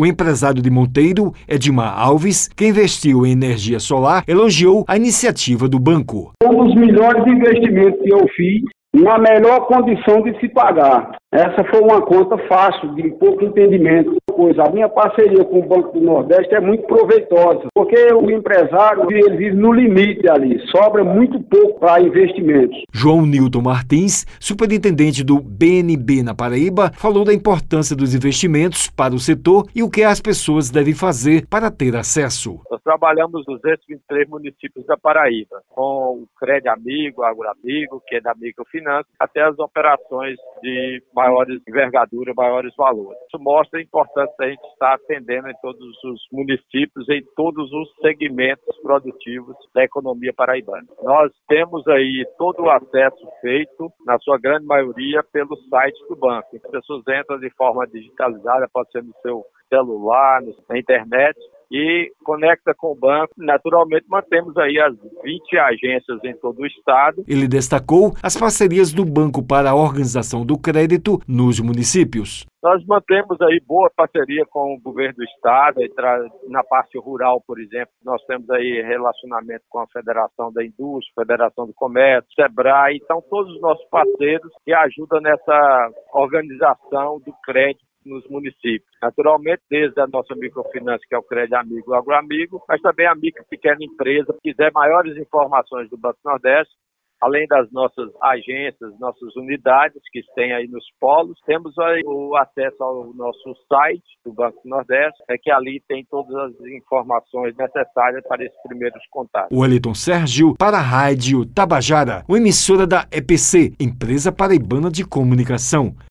O empresário de Monteiro, Edmar Alves, que investiu em energia solar, elogiou a iniciativa do banco. Um dos melhores investimentos que eu fiz na melhor condição de se pagar. Essa foi uma conta fácil, de pouco entendimento. Pois a minha parceria com o Banco do Nordeste é muito proveitosa, porque o empresário ele vive no limite ali, sobra muito pouco para investimentos. João Nilton Martins, superintendente do BNB na Paraíba, falou da importância dos investimentos para o setor e o que as pessoas devem fazer para ter acesso. Nós trabalhamos nos 223 municípios da Paraíba, com o Crédito Amigo, Agroamigo, que é da Microfinança, até as operações de maiores envergadura, maiores valores. Isso mostra a importância da gente estar atendendo em todos os municípios, em todos os segmentos produtivos da economia paraibana. Nós temos aí todo o acesso feito, na sua grande maioria, pelo site do banco. As pessoas entram de forma digitalizada, pode ser no seu celular, na internet, e conecta com o banco. Naturalmente, mantemos aí as 20 agências em todo o estado. Ele destacou as parcerias do banco para a organização do crédito nos municípios. Nós mantemos aí boa parceria com o governo do estado, na parte rural, por exemplo, nós temos aí relacionamento com a Federação da Indústria, Federação do Comércio, Sebrae, então todos os nossos parceiros que ajudam nessa organização do crédito nos municípios. Naturalmente, desde a nossa microfinança, que é o Crédito Amigo Agroamigo, mas também a micro pequena empresa, que quiser maiores informações do Banco Nordeste, além das nossas agências, nossas unidades que tem aí nos polos, temos o acesso ao nosso site do Banco Nordeste, é que ali tem todas as informações necessárias para esses primeiros contatos. O Eliton Sérgio para a Rádio Tabajara, uma emissora da EPC, Empresa Paraibana de Comunicação.